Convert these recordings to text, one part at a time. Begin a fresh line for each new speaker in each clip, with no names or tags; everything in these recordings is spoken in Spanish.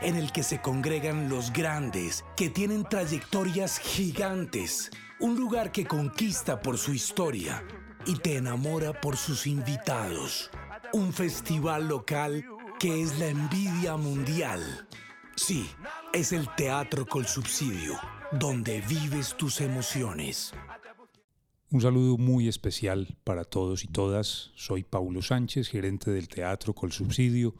en el que se congregan los grandes, que tienen trayectorias gigantes. Un lugar que conquista por su historia y te enamora por sus invitados. Un festival local que es la envidia mundial. Sí, es el teatro con subsidio, donde vives tus emociones.
Un saludo muy especial para todos y todas. Soy Paulo Sánchez, gerente del Teatro Col Subsidio,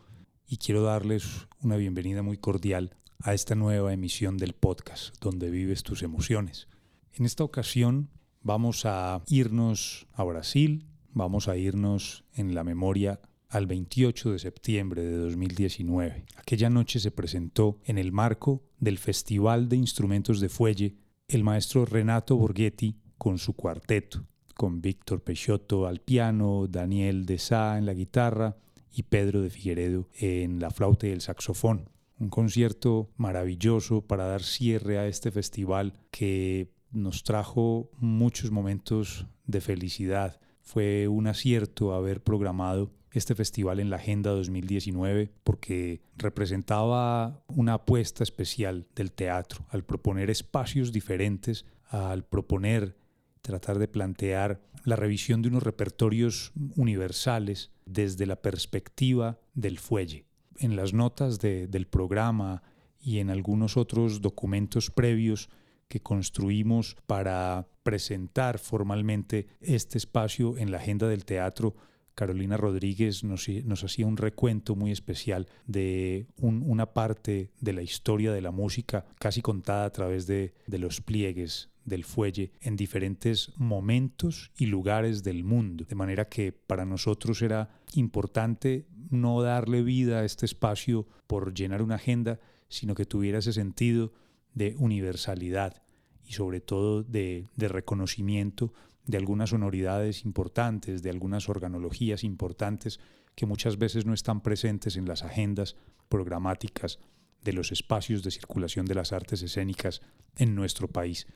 y quiero darles una bienvenida muy cordial a esta nueva emisión del podcast, donde vives tus emociones. En esta ocasión vamos a irnos a Brasil, vamos a irnos en la memoria al 28 de septiembre de 2019. Aquella noche se presentó en el marco del Festival de Instrumentos de Fuelle el maestro Renato Borghetti con su cuarteto, con Víctor Peixoto al piano, Daniel de Sá en la guitarra y Pedro de Figueredo en la flauta y el saxofón. Un concierto maravilloso para dar cierre a este festival que nos trajo muchos momentos de felicidad. Fue un acierto haber programado este festival en la Agenda 2019 porque representaba una apuesta especial del teatro al proponer espacios diferentes, al proponer tratar de plantear la revisión de unos repertorios universales desde la perspectiva del fuelle. En las notas del programa y en algunos otros documentos previos que construimos para presentar formalmente este espacio en la agenda del teatro, Carolina Rodríguez nos, hacía un recuento muy especial de una parte de la historia de la música, casi contada a través de, los pliegues del fuelle en diferentes momentos y lugares del mundo. De manera que para nosotros era importante no darle vida a este espacio por llenar una agenda, sino que tuviera ese sentido de universalidad y sobre todo de, reconocimiento de algunas sonoridades importantes, de algunas organologías importantes que muchas veces no están presentes en las agendas programáticas de los espacios de circulación de las artes escénicas en nuestro país.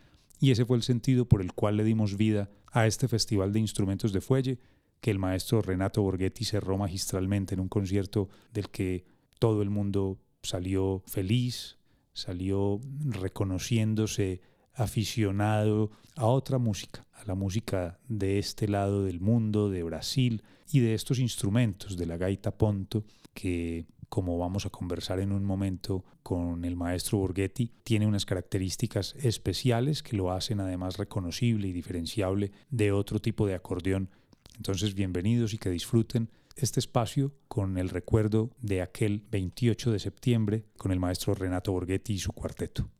Y ese fue el sentido por el cual le dimos vida a este Festival de Instrumentos de Fuelle que el maestro Renato Borghetti cerró magistralmente en un concierto del que todo el mundo salió feliz, salió reconociéndose aficionado a otra música, a la música de este lado del mundo, de Brasil, y de estos instrumentos, de la gaita ponto, que como vamos a conversar en un momento con el maestro Borghetti, tiene unas características especiales que lo hacen además reconocible y diferenciable de otro tipo de acordeón. Entonces, bienvenidos y que disfruten este espacio con el recuerdo de aquel 28 de septiembre con el maestro Renato Borghetti y su cuarteto.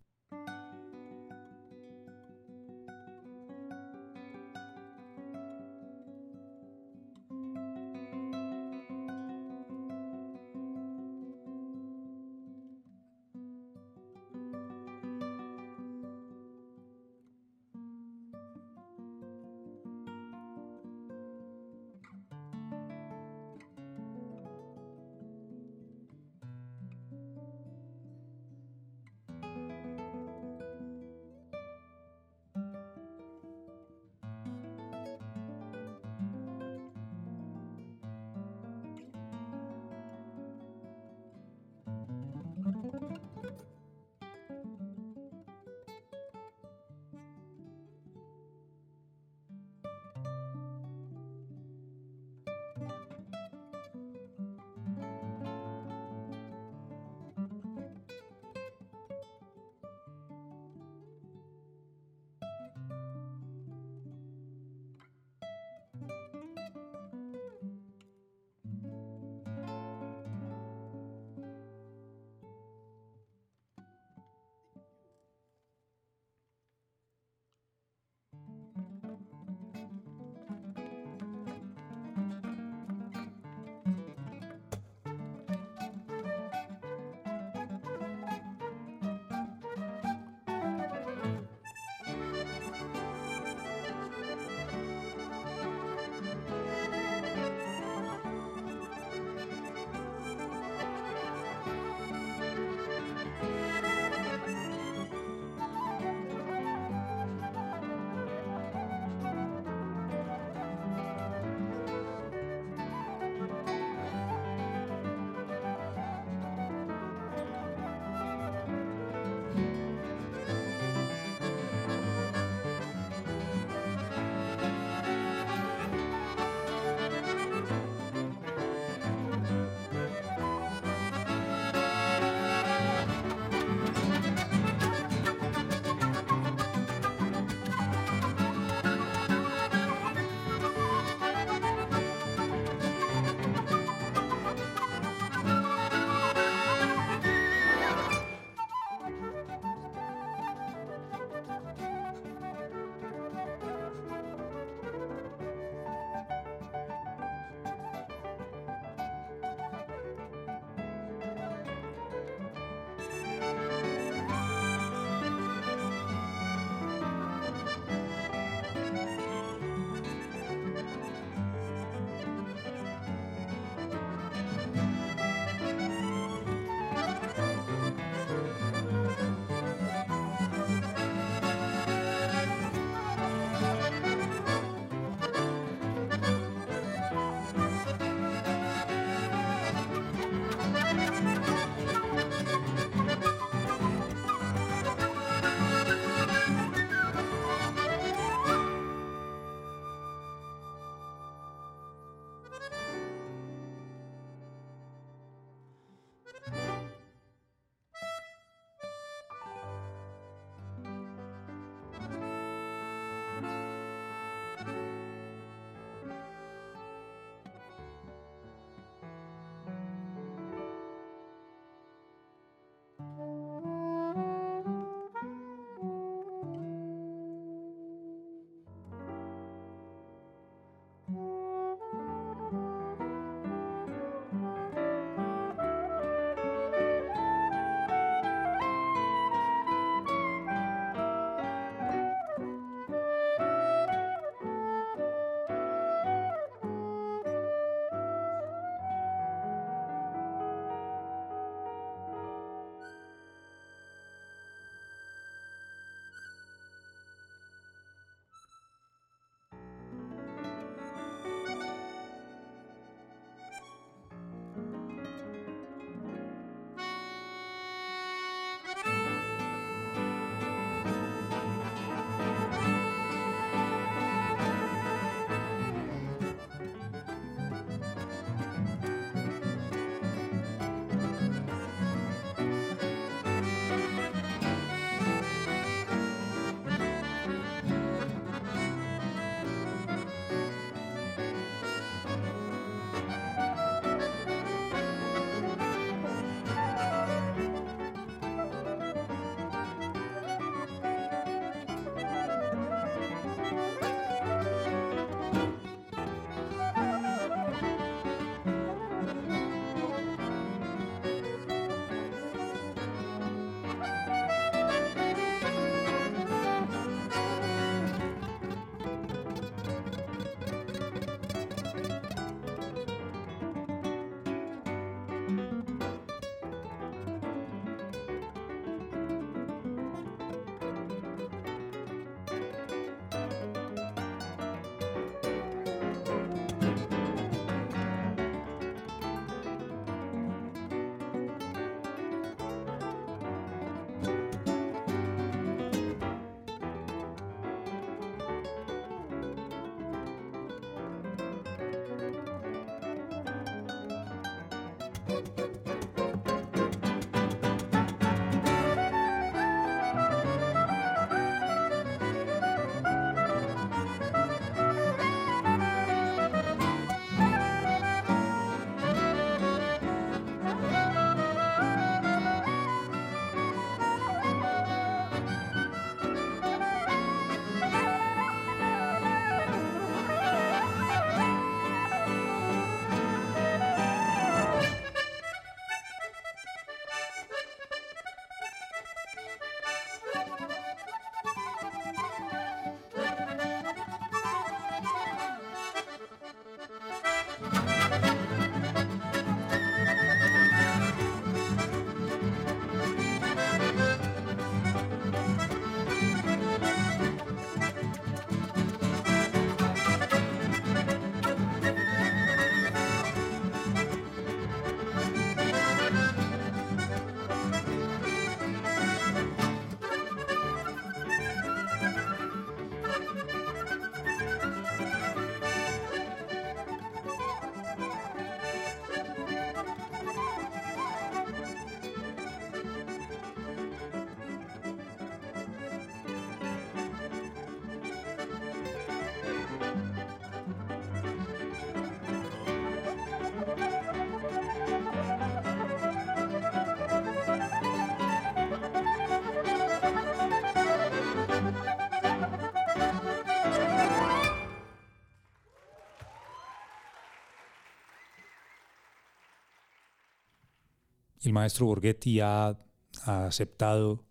El maestro Borghetti ha, aceptado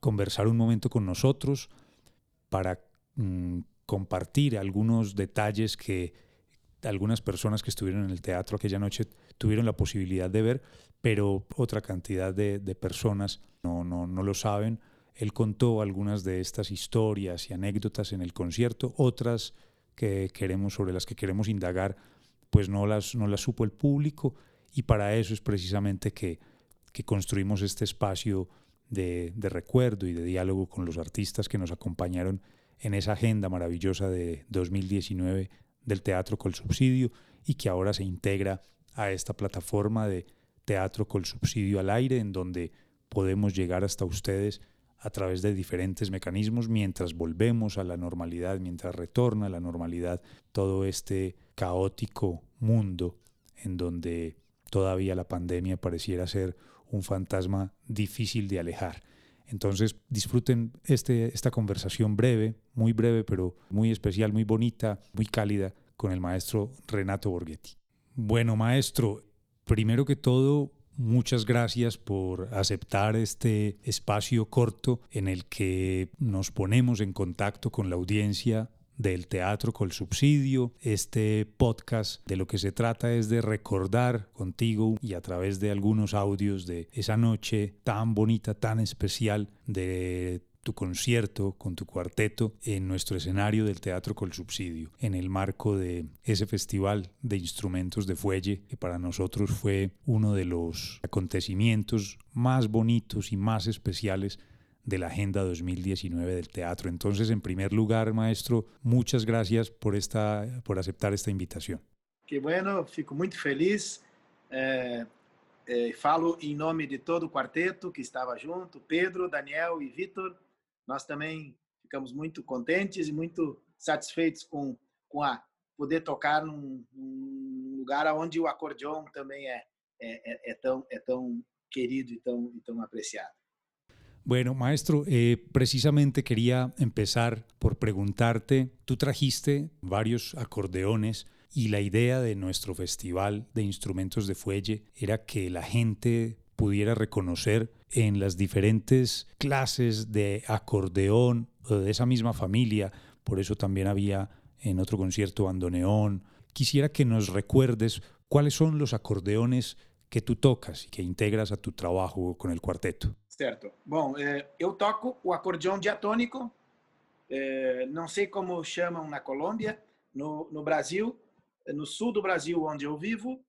conversar un momento con nosotros para mm, compartir algunos detalles que algunas personas que estuvieron en el teatro aquella noche tuvieron la posibilidad de ver, pero otra cantidad de, personas no, no, no lo saben. Él contó algunas de estas historias y anécdotas en el concierto, otras que queremos, sobre las que queremos indagar, pues no las, no las supo el público y para eso es precisamente que, construimos este espacio de, recuerdo y de diálogo con los artistas que nos acompañaron en esa agenda maravillosa de 2019 del Teatro Col Subsidio y que ahora se integra a esta plataforma de Teatro Col Subsidio al aire en donde podemos llegar hasta ustedes a través de diferentes mecanismos mientras volvemos a la normalidad, mientras retorna a la normalidad todo este caótico mundo en donde todavía la pandemia pareciera ser un fantasma difícil de alejar. Entonces disfruten este, esta conversación breve, muy breve, pero muy especial, muy bonita, muy cálida con el maestro Renato Borghetti. Bueno, maestro, primero que todo, muchas gracias por aceptar este espacio corto en el que nos ponemos en contacto con la audiencia del Teatro con Subsidio. Este podcast de lo que se trata es de recordar contigo y a través de algunos audios de esa noche tan bonita, tan especial de tu concierto con tu cuarteto en nuestro escenario del Teatro Col Subsidio, en el marco de ese festival de instrumentos de fuelle que para nosotros fue uno de los acontecimientos más bonitos y más especiales de la Agenda 2019 del teatro. Entonces, en primer lugar, maestro, muchas gracias por, esta, por aceptar esta invitación.
Que bueno, fico muito feliz. É, é, falo em nome de todo o quarteto que estava junto, Pedro, Daniel e Vitor. Nós também ficamos muito contentes e muito satisfeitos com, com a poder tocar num, num lugar onde o acordeão também é, é, é, tão, é tão querido e tão, e tão apreciado.
Bueno, maestro, eh, precisamente quería empezar por preguntarte, tú trajiste varios acordeones y la idea de nuestro festival de instrumentos de fuelle era que la gente pudiera reconocer en las diferentes clases de acordeón de esa misma familia, por eso también había en otro concierto bandoneón. Quisiera que nos recuerdes cuáles son los acordeones que tú tocas y que integras a tu trabajo con el cuarteto.
Certo. Bom, é, eu toco o acordeão diatônico, é, não sei como chamam na Colômbia, no, no Brasil, no sul do Brasil, onde eu vivo,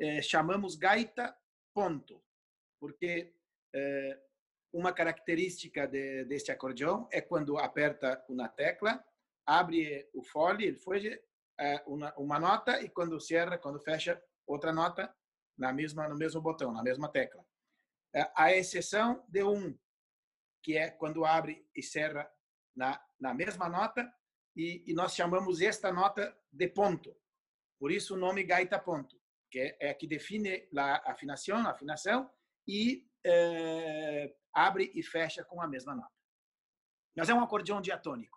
é, chamamos gaita ponto, porque é, uma característica de, deste acordeão é quando aperta uma tecla, abre o fole, ele foi é, uma, uma nota, e quando cerra, quando fecha outra nota, na mesma, no mesmo botão, na mesma tecla. É, a exceção de um, que é quando abre e cerra na, na mesma nota, e, e nós chamamos esta nota de ponto. Por isso o nome gaita ponto, que é, é que define a afinação, a afinação e é, abre e fecha com a mesma nota. Mas é um acordeão diatônico.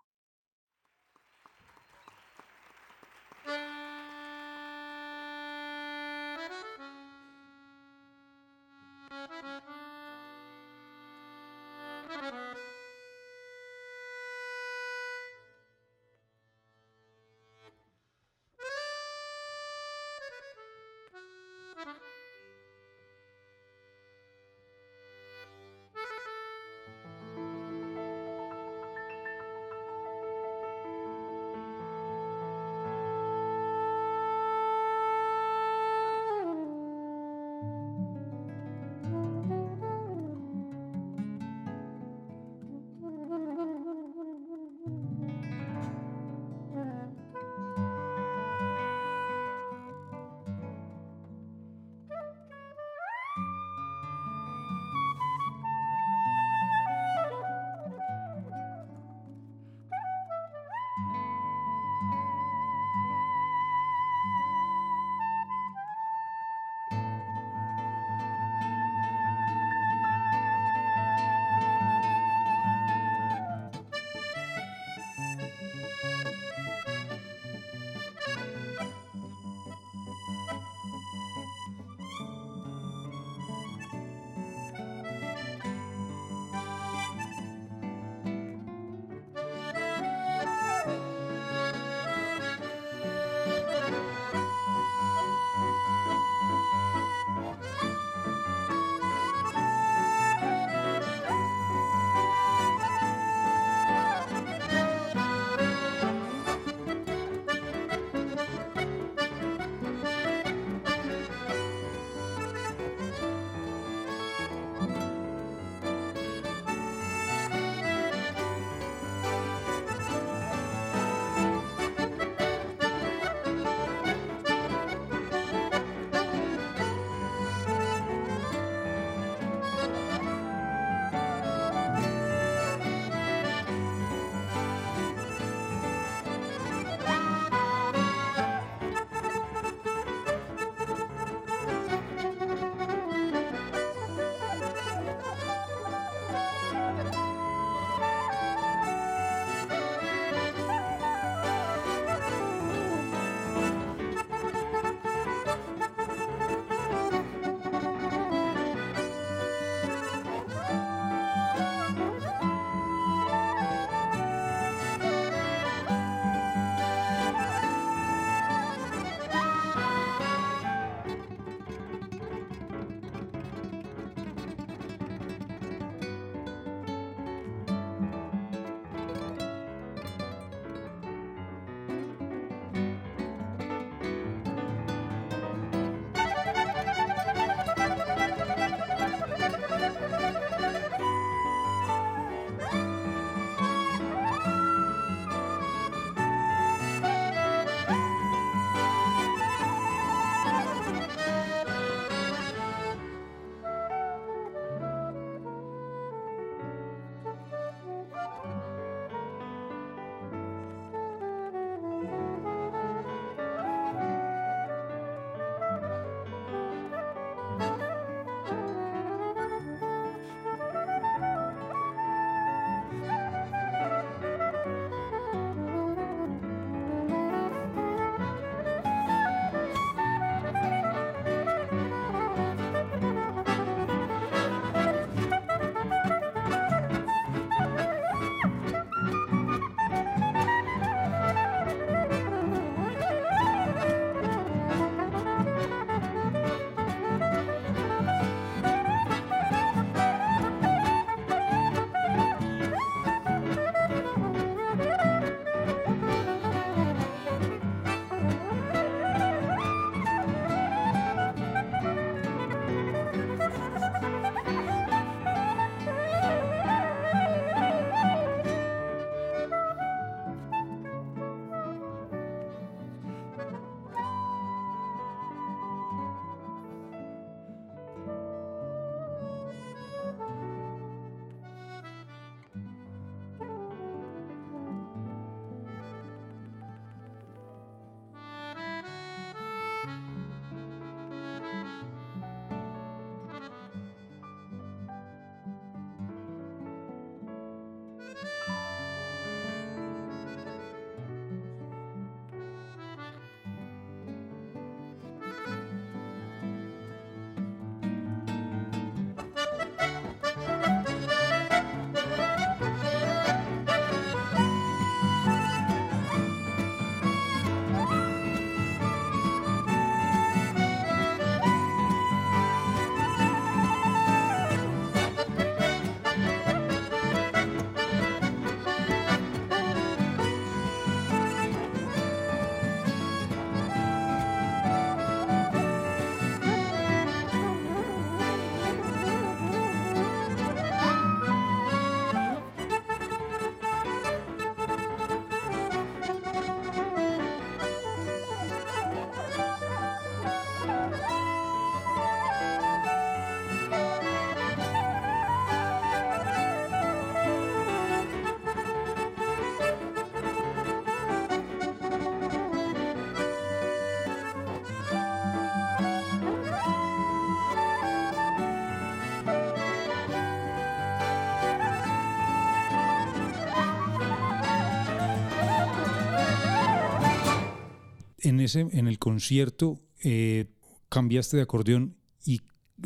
En, ese, en el concierto eh, cambiaste de acordeón y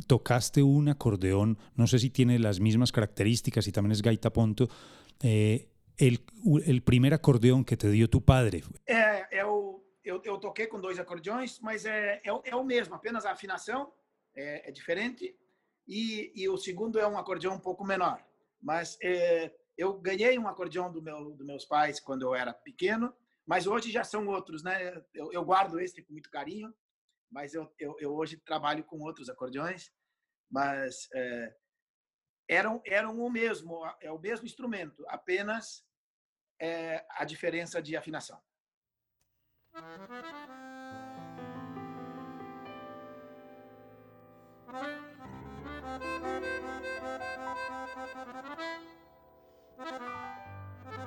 tocaste un acordeón, no sé si tiene las mismas características y también es gaita ponto, eh, el, el primer acordeón que te dio tu padre.
É, o, eu, eu toquei com dois acordeões, mas é, é, é o mesmo, apenas a afinação é, é diferente e, e, o segundo é um acordeão um pouco menor. Mas é, eu ganhei um acordeão do meu, dos meus pais quando eu era pequeno, Mas hoje já são outros, né? Eu, eu guardo esse com muito carinho, mas eu, eu, eu, hoje trabalho com outros acordeões, mas é, eram, eram o mesmo, é o mesmo instrumento, apenas é, a diferença de afinação.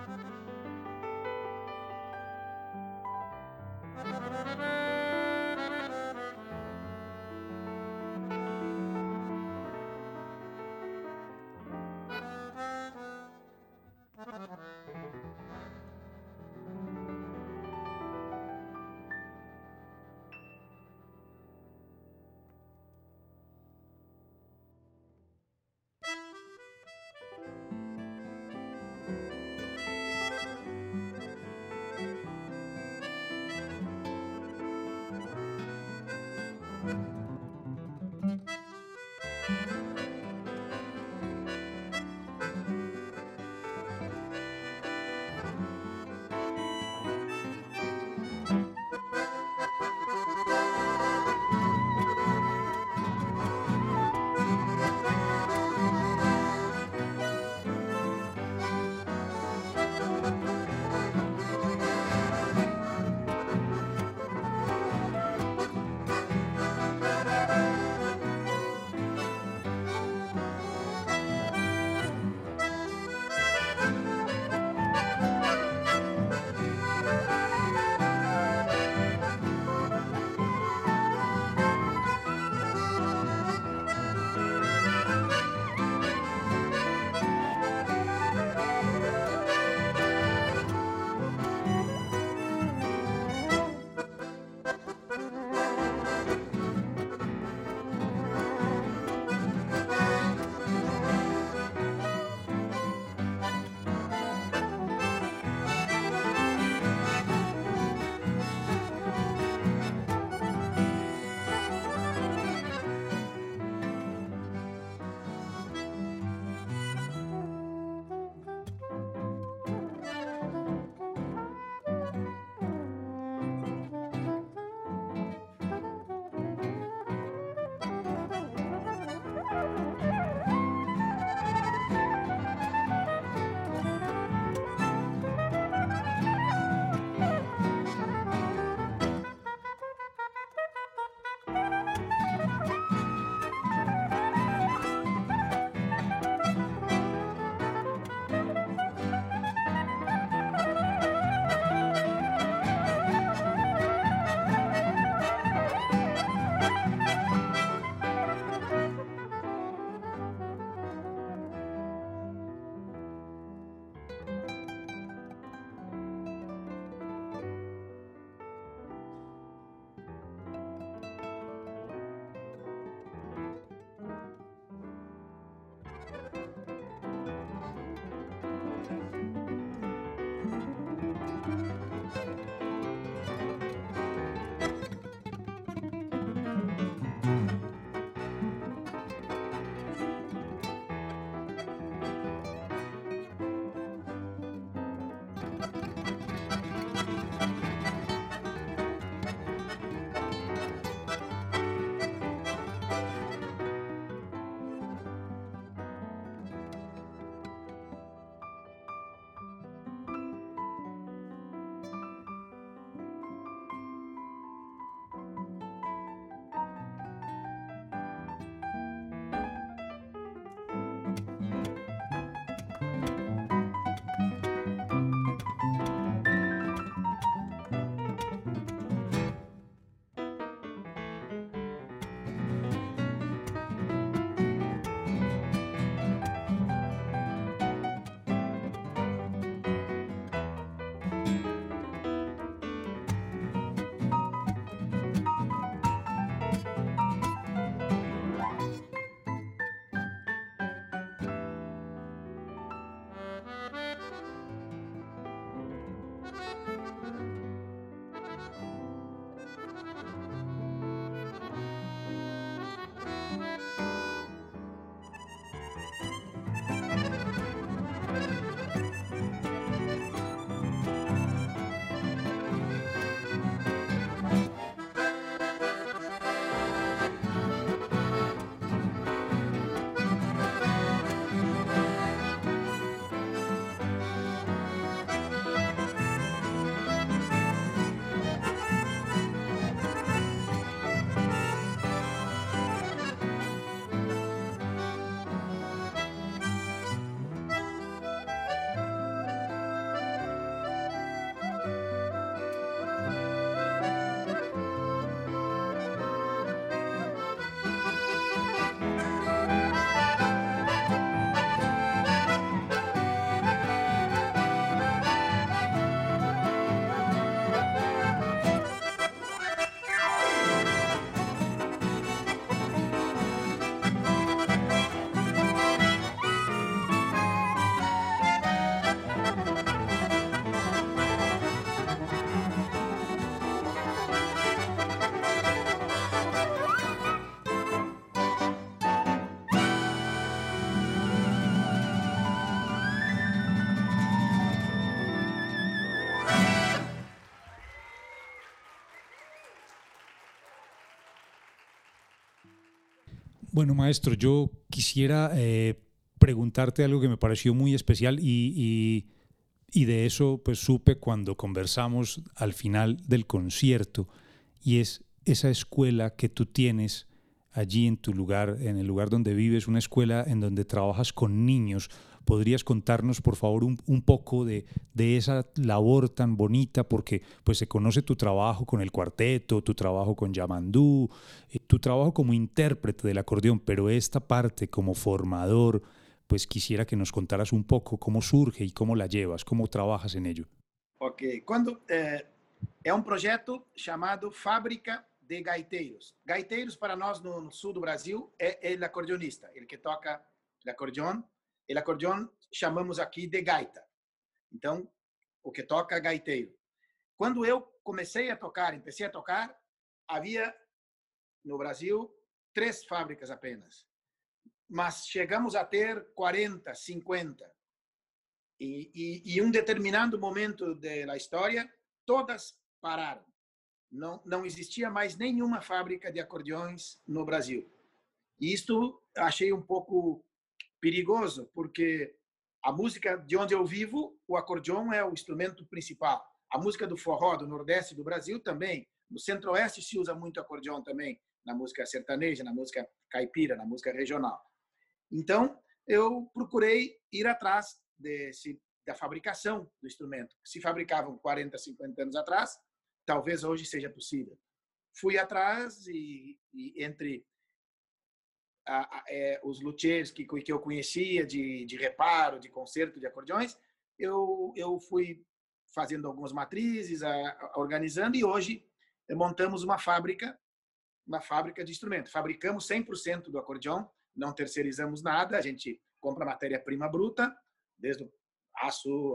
Música Thank you.
Bueno, maestro, yo quisiera eh, preguntarte algo que me pareció muy especial y, y, de eso pues supe cuando conversamos al final del concierto y es esa escuela que tú tienes allí en tu lugar, en el lugar donde vives, una escuela en donde trabajas con niños. ¿Podrías contarnos, por favor, un, un, poco de, de, esa labor tan bonita? Porque pues se conoce tu trabajo con el cuarteto, tu trabajo con Yamandú, eh, tu trabajo como intérprete del acordeón, pero esta parte como formador, pues quisiera que nos contaras un poco cómo surge y cómo la llevas, cómo trabajas en ello.
Ok, cuando eh, es un proyecto llamado Fábrica de gaiteiros. Gaiteiros, para nós no sul do Brasil, é ele acordeonista, ele que toca o acordeon. Ele acordeon chamamos aqui de gaita. Então, o que toca gaiteiro. Quando eu comecei a tocar, empecei a tocar, havia no Brasil três fábricas apenas. Mas chegamos a ter 40, 50. E, e, e um determinado momento da história, todas pararam não, não existia mais nenhuma fábrica de acordeões no Brasil. E isto achei um pouco perigoso, porque a música de onde eu vivo, o acordeão é o instrumento principal. A música do forró do Nordeste do Brasil também. No Centro-Oeste se usa muito acordeão também, na música sertaneja, na música caipira, na música regional. Então, eu procurei ir atrás desse, da fabricação do instrumento. Se fabricavam 40, 50 anos atrás, talvez hoje seja possível. Fui atrás e, e entre a, a, é, os luthiers que, que eu conhecia de, de reparo, de conserto de acordeões, eu, eu fui fazendo algumas matrizes, a, organizando e hoje montamos uma fábrica, uma fábrica de instrumentos. Fabricamos 100% do acordeão, não terceirizamos nada, a gente compra matéria-prima bruta, desde aço,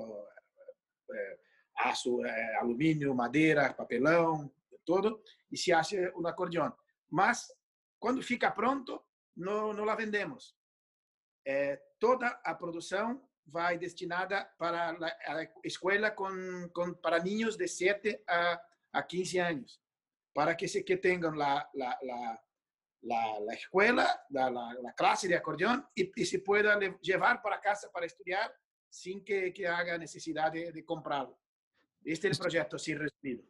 é, aço, é, alumínio, madeira, papelão, todo, e se acha o acordeão. Mas, quando fica pronto, não, não la vendemos. É, toda a produção vai destinada para a escola com, com, para niños de 7 a, a 15 anos, para que se que tenham la, la, la, la, la escuela, la, la, la, clase de acordeón y, y se pueda llevar para casa para estudiar sin que, que haga necesidad de, de comprarlo. Este es el proyecto, así resumido.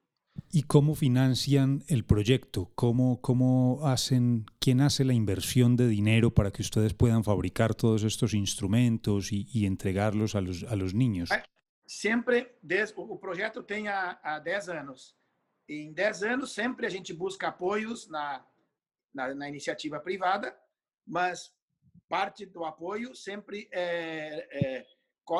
¿Y cómo financian el proyecto? ¿Cómo, ¿Cómo hacen, quién hace la inversión de dinero para que ustedes puedan fabricar todos estos instrumentos y, entregarlos a los, a los niños?
Sempre, o projeto tem há, há 10 anos. E em 10 anos, sempre a gente busca apoios na, na, iniciativa privada, mas parte do apoio sempre é, é,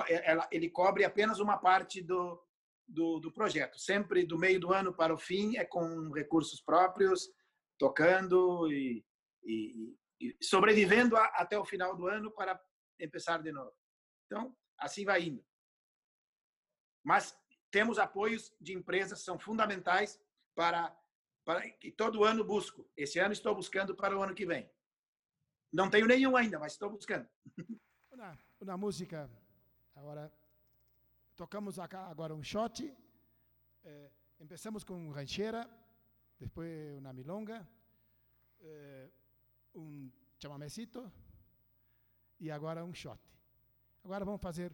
é, ele cobre apenas uma parte do, do, do projeto. Sempre do meio do ano para o fim é com recursos próprios, tocando e, e, e sobrevivendo a, até o final do ano para começar de novo. Então, assim vai indo. Mas temos apoios de empresas são fundamentais para para que todo ano busco. Esse ano estou buscando para o ano que vem. Não tenho nenhum ainda, mas estou buscando.
Uma, uma música agora tocamos acá agora um shot. Eh, empezamos com rancheira, depois uma milonga, eh, um chamamecito e agora um shot. Agora vamos fazer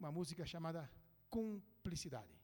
uma música chamada Cumplicidade.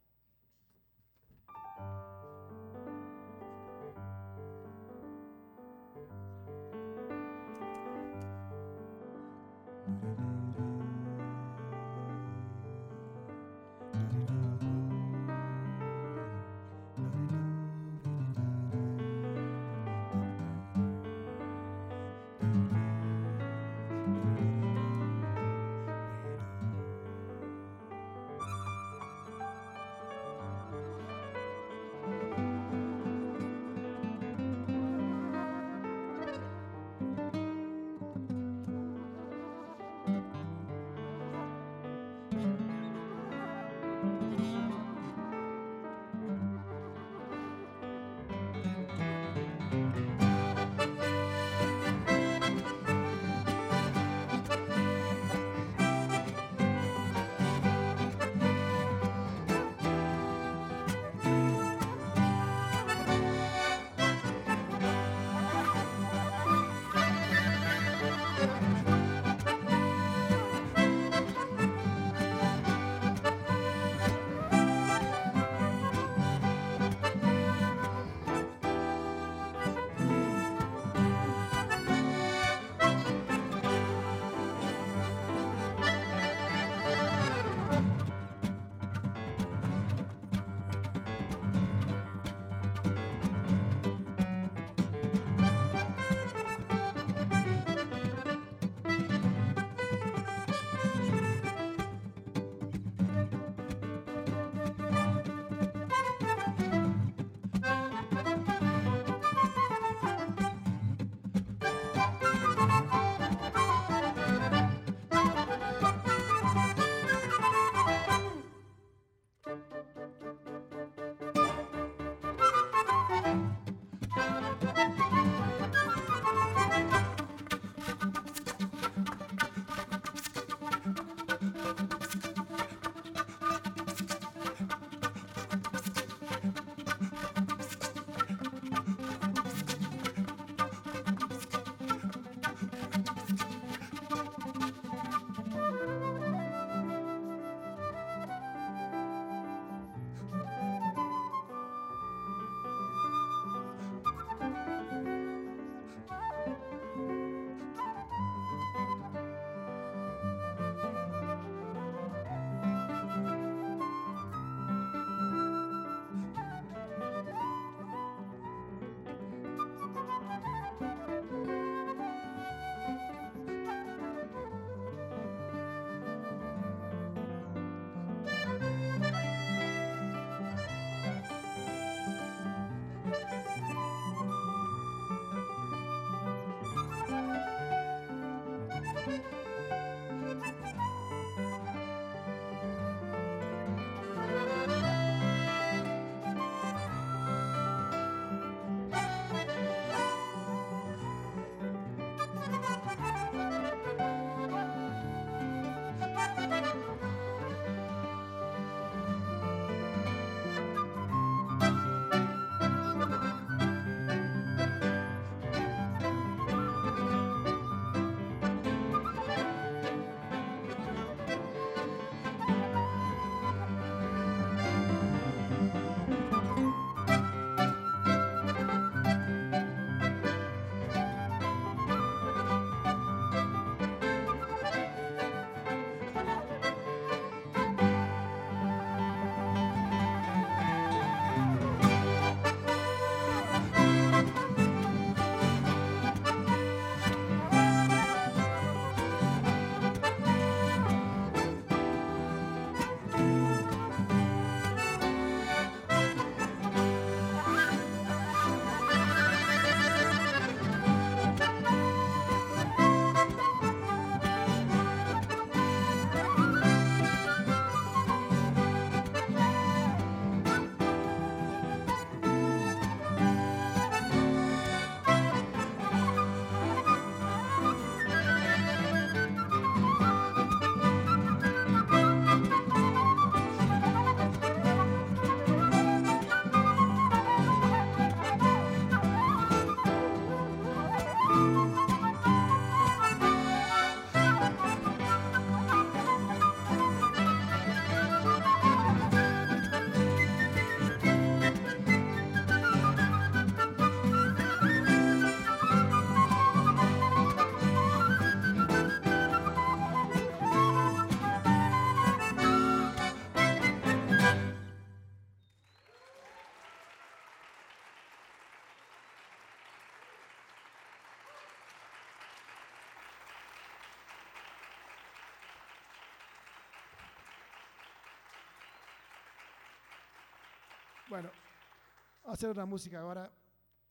Hacer una música ahora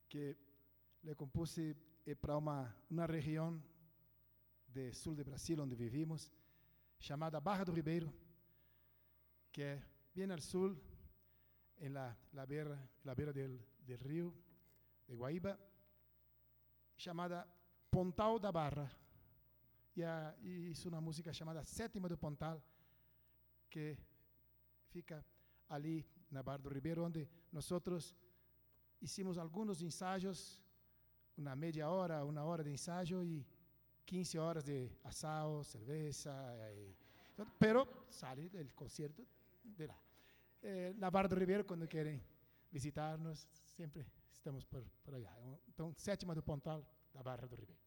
que le compuse para una, una región del sur de Brasil donde vivimos, llamada Barra do Ribeiro, que es bien al sur, en la, la beira, la beira del, del río de Guaíba, llamada Pontal da Barra. E, a, e isso uma música chamada Sétima do Pontal, que fica ali na Barra do Ribeiro, onde nós hicimos alguns ensaios, uma meia hora, uma hora de ensaio e 15 horas de asado, cerveja. E, pero sale del concierto de lá. Eh, na Barra do Ribeiro, quando querem visitar-nos, sempre estamos por, por allá. Então, sétima do Pontal da Barra do Ribeiro.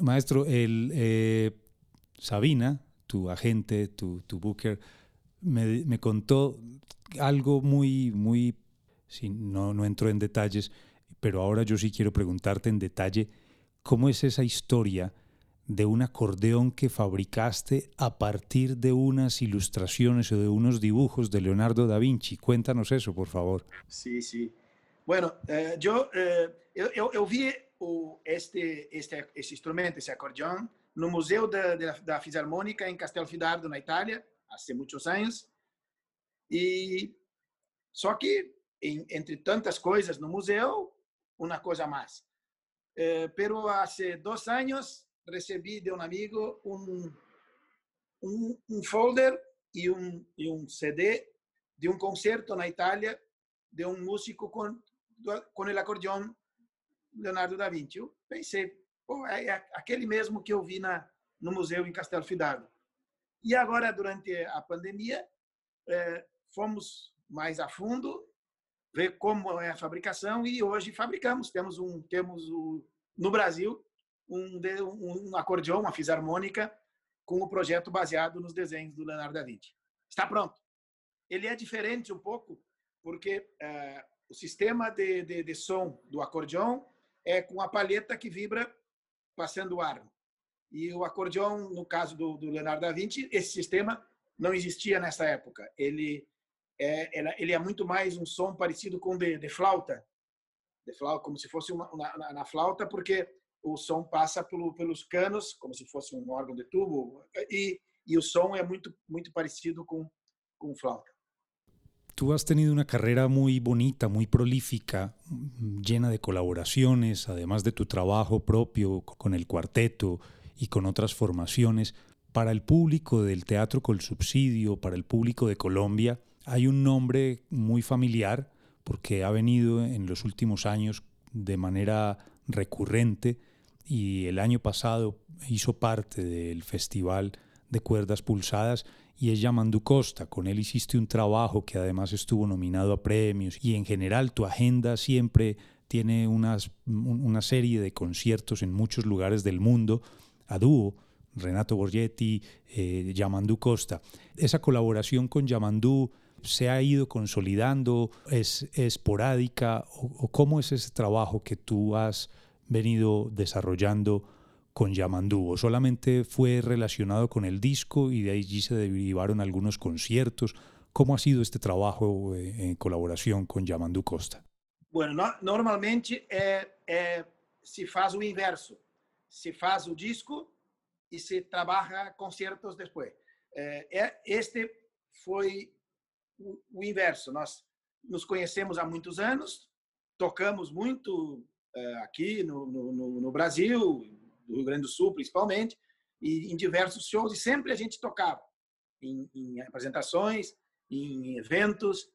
Maestro, el, eh, Sabina, tu agente, tu, tu booker, me, me, contó algo muy, muy, sí, no, no entró en detalles, pero ahora yo sí quiero preguntarte en detalle, ¿cómo es esa historia de un acordeón que fabricaste a partir de unas ilustraciones o de unos dibujos de Leonardo da Vinci? Cuéntanos eso, por favor.
Sí, sí. Bueno, eh, yo, eh, eu, eu, eu, vi o, este, este, esse instrumento, esse acordeão, no Museu da, da, da Filarmônica em Castelfidardo, na Itália, há muitos anos. E só que em, entre tantas coisas no museu, uma coisa mais. Eh, pero hace dois anos recebi de um amigo um, um, um folder e um, e um CD de um concerto na Itália de um músico com com o acordeão Leonardo da Vinci. Eu pensei, pô, é, é aquele mesmo que eu vi na, no museu em Castelo Fidardo. E agora, durante a pandemia, é, fomos mais a fundo, ver como é a fabricação e hoje fabricamos. Temos um, temos o, no Brasil um, um acordeão, uma fisarmônica com o projeto baseado nos desenhos do Leonardo da Vinci. Está pronto. Ele é diferente um pouco porque é, o sistema de, de, de som do acordeão é com a palheta que vibra passando o ar. E o acordeão, no caso do, do Leonardo da Vinci, esse sistema não existia nessa época. Ele é, ele é muito mais um som parecido com de, de flauta, de flauta, como se fosse uma, na, na, flauta, porque o som passa pelo, pelos canos, como se fosse um órgão de tubo, e, e o som é muito muito parecido com com flauta.
Tú has tenido una carrera muy bonita, muy prolífica, llena de colaboraciones, además de tu trabajo propio con el cuarteto y con otras formaciones. Para el público del Teatro Col Subsidio, para el público de Colombia, hay un nombre muy familiar porque ha venido en los últimos años de manera recurrente y el año pasado hizo parte del Festival de Cuerdas Pulsadas y es Yamandu Costa. Con él hiciste un trabajo que además estuvo nominado a premios y en general tu agenda siempre tiene unas, una serie de conciertos en muchos lugares del mundo a dúo. Renato Borgetti, eh, Yamandu Costa. Esa colaboración con Yamandu se ha ido consolidando, es esporádica o cómo es ese trabajo que tú has venido desarrollando con Yamandú o solamente fue relacionado con el disco y de allí se derivaron algunos conciertos? ¿Cómo ha sido este trabajo eh, en colaboración con Yamandú Costa?
Bueno, no, normalmente se faz o inverso. Se faz o disco e se trabalha concertos depois. É, é, este foi o, inverso. Nos conhecemos há muitos anos, tocamos muito é, aqui Brasil, do Rio Grande do Sul, principalmente, e em diversos shows, e sempre a gente tocava em, em apresentações, em eventos,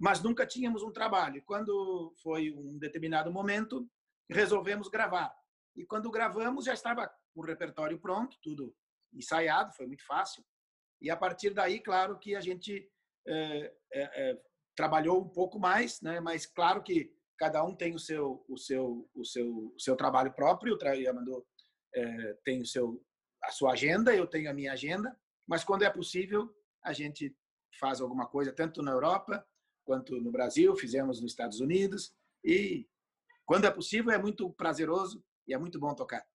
mas nunca tínhamos um trabalho. Quando foi um determinado momento, resolvemos gravar. E quando gravamos, já estava o repertório pronto, tudo ensaiado, foi muito fácil. E a partir daí, claro que a gente é, é, é, trabalhou um pouco mais, né? mas claro que cada um tem o seu o seu o seu o seu trabalho próprio é, tem o seu, a sua agenda, eu tenho a minha agenda, mas quando é possível, a gente faz alguma coisa, tanto na Europa quanto no Brasil, fizemos nos Estados Unidos, e quando é possível, é muito prazeroso e é muito bom tocar.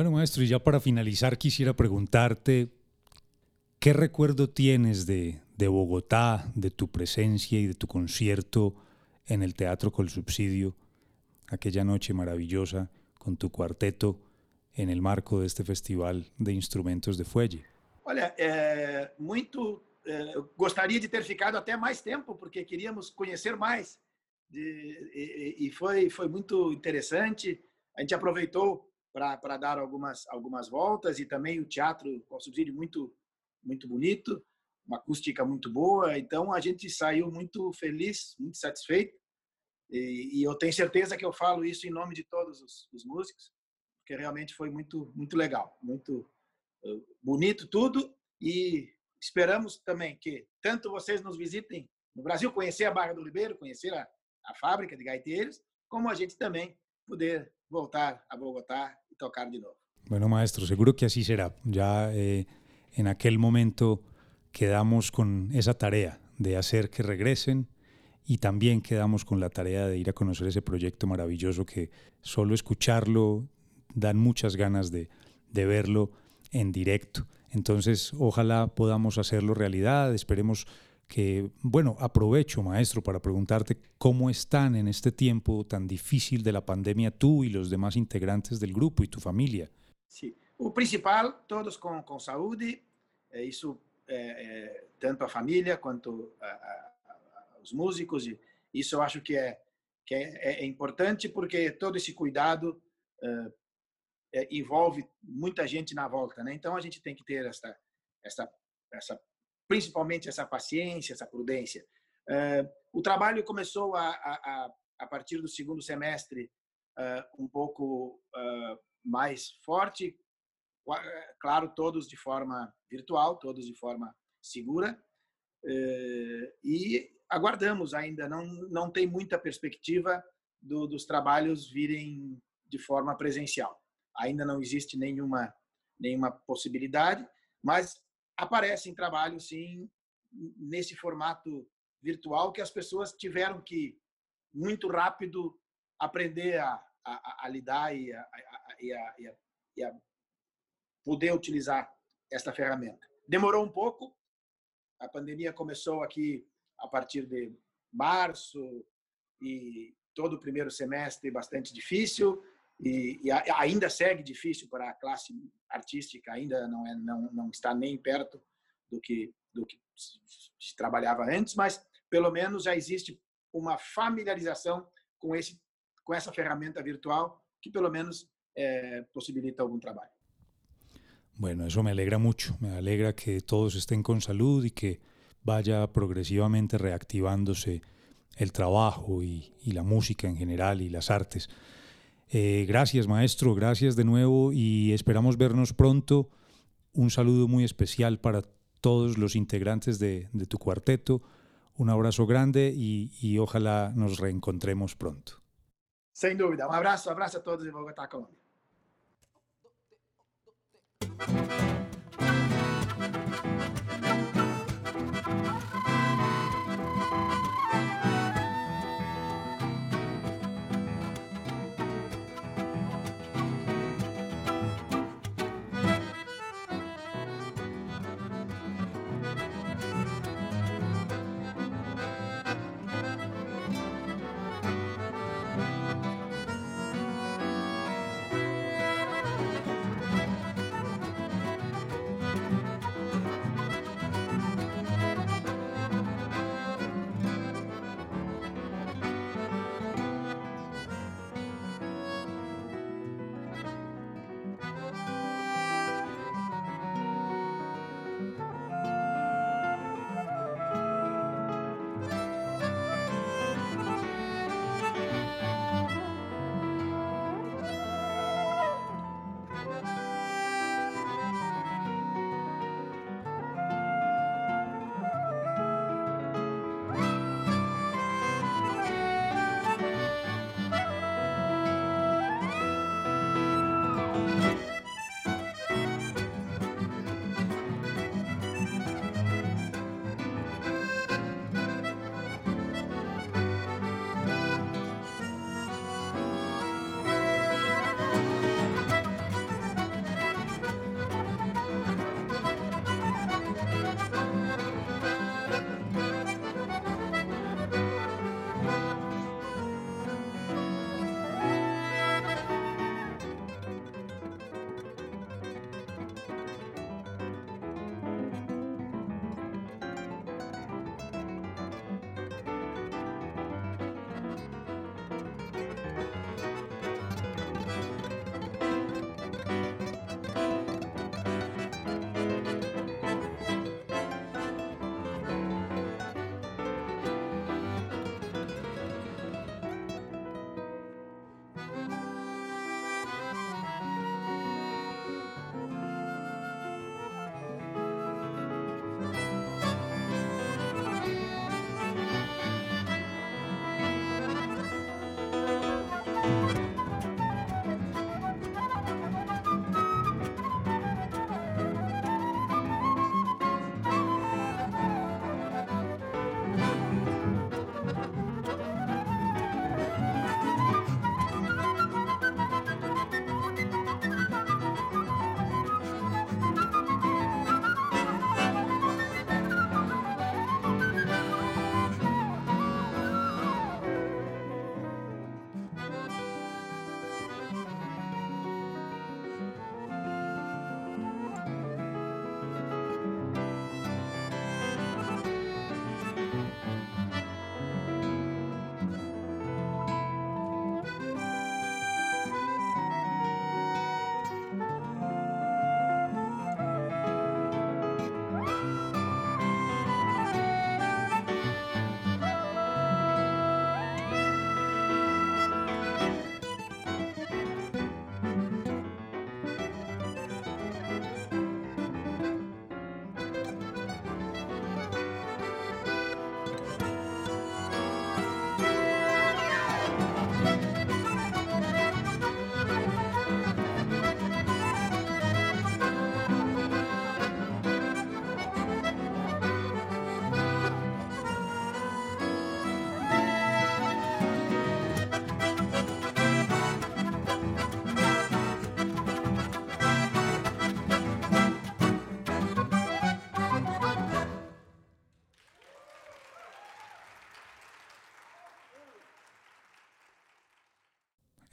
Bueno, maestro, y ya para finalizar quisiera preguntarte, ¿qué recuerdo tienes de, de Bogotá, de tu presencia y de tu concierto en el Teatro Col Subsidio, aquella noche maravillosa con tu cuarteto en el marco de este festival de instrumentos de fuelle?
Olha, é, muito é, gostaria de ter ficado até mais tempo, porque queríamos conhecer mais. De, e, e foi, foi interessante. A gente aproveitou para dar algumas, algumas voltas e também o teatro com subsídio muito, muito bonito, uma acústica muito boa. Então a gente saiu muito feliz, muito satisfeito. E, e eu tenho certeza que eu falo isso em nome de todos os, os músicos, porque realmente foi muito, muito legal, muito uh, bonito tudo. E esperamos também que tanto vocês nos visitem no Brasil, conhecer a Barra do Ribeiro, conhecer a, a fábrica de gaiteiros, como a gente também poder voltar a Bogotá y tocar de nuevo.
Bueno, maestro, seguro que así será. Ya eh, en aquel momento quedamos con esa tarea de hacer que regresen y también quedamos con la tarea de ir a conocer ese proyecto maravilloso que solo escucharlo dan muchas ganas de, de verlo en directo. Entonces, ojalá podamos hacerlo realidad, esperemos que, bueno, aprovecho, maestro, para preguntarte cómo están en este tiempo tan difícil de la pandemia tú y los demás integrantes del grupo y tu familia.
Sí, o principal, todos con, con saúde, é isso é, é, tanto a família quanto a, a, a, os músicos, e isso eu acho que é, que é, importante porque todo esse cuidado é, envolve muita gente na volta, né? Então a gente tem que ter essa, essa, essa principalmente essa paciência, essa prudência. Uh, o trabalho começou a, a, a, partir do segundo semestre uh, um pouco uh, mais forte, claro, todos de forma virtual, todos de forma segura, e aguardamos ainda, não, não tem muita perspectiva do, dos trabalhos virem de forma presencial. Ainda não existe nenhuma, nenhuma possibilidade, mas aparecem trabalhos, sim, nesse formato virtual que as pessoas tiveram que, muito rápido, aprender a, a, a lidar e a, e, e a poder utilizar esta ferramenta. Demorou um pouco, a pandemia começou aqui a partir de março e todo o primeiro semestre bastante difícil e, e ainda segue difícil para a classe artística, ainda não, é, não, não está nem perto do que, do que se trabalhava antes, mas pelo menos já existe uma familiarização com, esse, com essa ferramenta virtual que pelo menos eh, posibilita algún trabajo.
Bueno, eso me alegra mucho, me alegra que todos estén con salud y que vaya progresivamente reactivándose el trabajo y, y la música en general y las artes. Eh, gracias, maestro, gracias de nuevo y esperamos vernos pronto. Un saludo muy especial para todos los integrantes de, tu cuarteto. Un abrazo grande y, ojalá nos reencontremos pronto.
Sin duda, un um abrazo, um abrazo a todos de Bogotá, Colombia.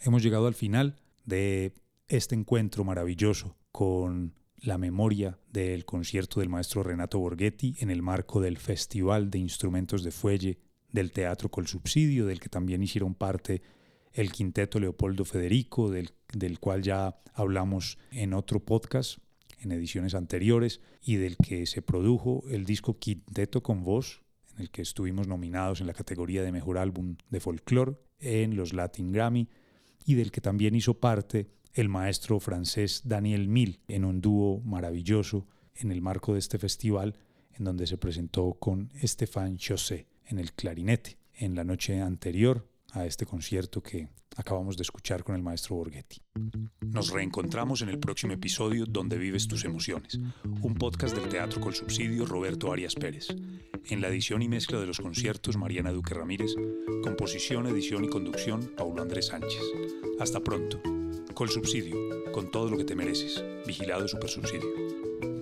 Hemos llegado al final de este encuentro maravilloso con la memoria del concierto del maestro Renato Borghetti en el marco del Festival de Instrumentos de Fuelle del Teatro Col Subsidio, del que también hicieron parte el quinteto Leopoldo Federico, del, del cual ya hablamos en otro podcast, en ediciones anteriores, y del que se produjo el disco Quinteto con Voz, en el que estuvimos nominados en la categoría de Mejor Álbum de Folklore en los Latin Grammy, y del que también hizo parte el maestro francés Daniel Mil en un dúo maravilloso en el marco de este festival, en donde se presentó con Stéphane Chaussé en el clarinete. En la noche anterior a este concierto que acabamos de escuchar con el maestro Borghetti. Nos reencontramos en el próximo episodio Donde vives tus emociones, un podcast del Teatro Col Subsidio Roberto Arias Pérez. En la edición y mezcla de los conciertos Mariana Duque Ramírez, composición, edición y conducción Paulo Andrés Sánchez. Hasta pronto. Col Subsidio, con todo lo que te mereces. Vigilado Super Subsidio.